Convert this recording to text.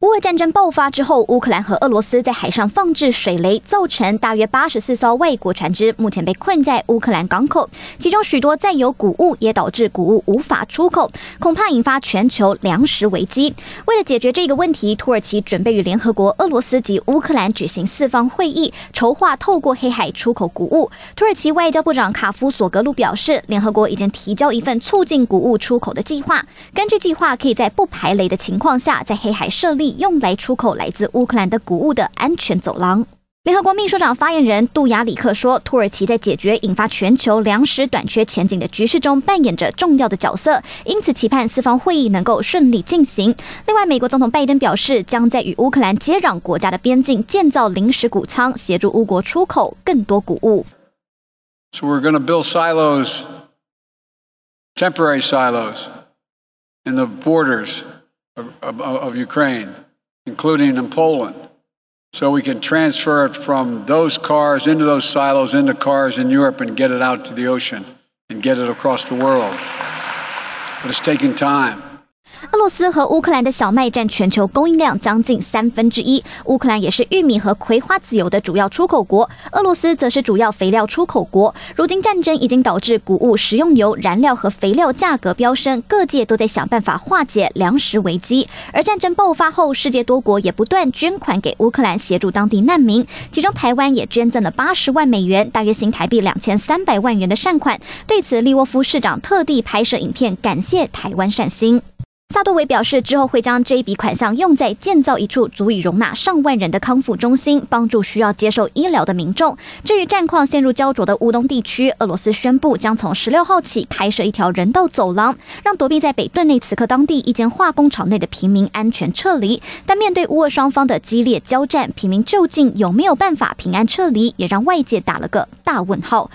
乌俄战争爆发之后，乌克兰和俄罗斯在海上放置水雷，造成大约八十四艘外国船只目前被困在乌克兰港口，其中许多载有谷物，也导致谷物无法出口，恐怕引发全球粮食危机。为了解决这个问题，土耳其准备与联合国、俄罗斯及乌克兰举行四方会议，筹划透过黑海出口谷物。土耳其外交部长卡夫索格鲁表示，联合国已经提交一份促进谷物出口的计划，根据计划，可以在不排雷的情况下，在黑海设立。用来出口来自乌克兰的谷物的安全走廊。联合国秘书长发言人杜亚里克说，土耳其在解决引发全球粮食短缺前景的局势中扮演着重要的角色，因此期盼四方会议能够顺利进行。另外，美国总统拜登表示，将在与乌克兰接壤国家的边境建造临时谷仓，协助乌国出口更多谷物。So we're going to build silos, temporary silos in the borders of, of, of Ukraine. including in Poland, so we can transfer it from those cars into those silos into cars in Europe and get it out to the ocean and get it across the world. But it's taking time. 俄罗斯和乌克兰的小麦占全球供应量将近三分之一。乌克兰也是玉米和葵花籽油的主要出口国，俄罗斯则是主要肥料出口国。如今战争已经导致谷物、食用油、燃料和肥料价格飙升，各界都在想办法化解粮食危机。而战争爆发后，世界多国也不断捐款给乌克兰，协助当地难民。其中，台湾也捐赠了八十万美元，大约新台币两千三百万元的善款。对此，利沃夫市长特地拍摄影片，感谢台湾善心。萨多维表示，之后会将这一笔款项用在建造一处足以容纳上万人的康复中心，帮助需要接受医疗的民众。至于战况陷入焦灼的乌东地区，俄罗斯宣布将从十六号起开设一条人道走廊，让躲避在北顿内茨克当地一间化工厂内的平民安全撤离。但面对乌俄双方的激烈交战，平民究竟有没有办法平安撤离，也让外界打了个大问号。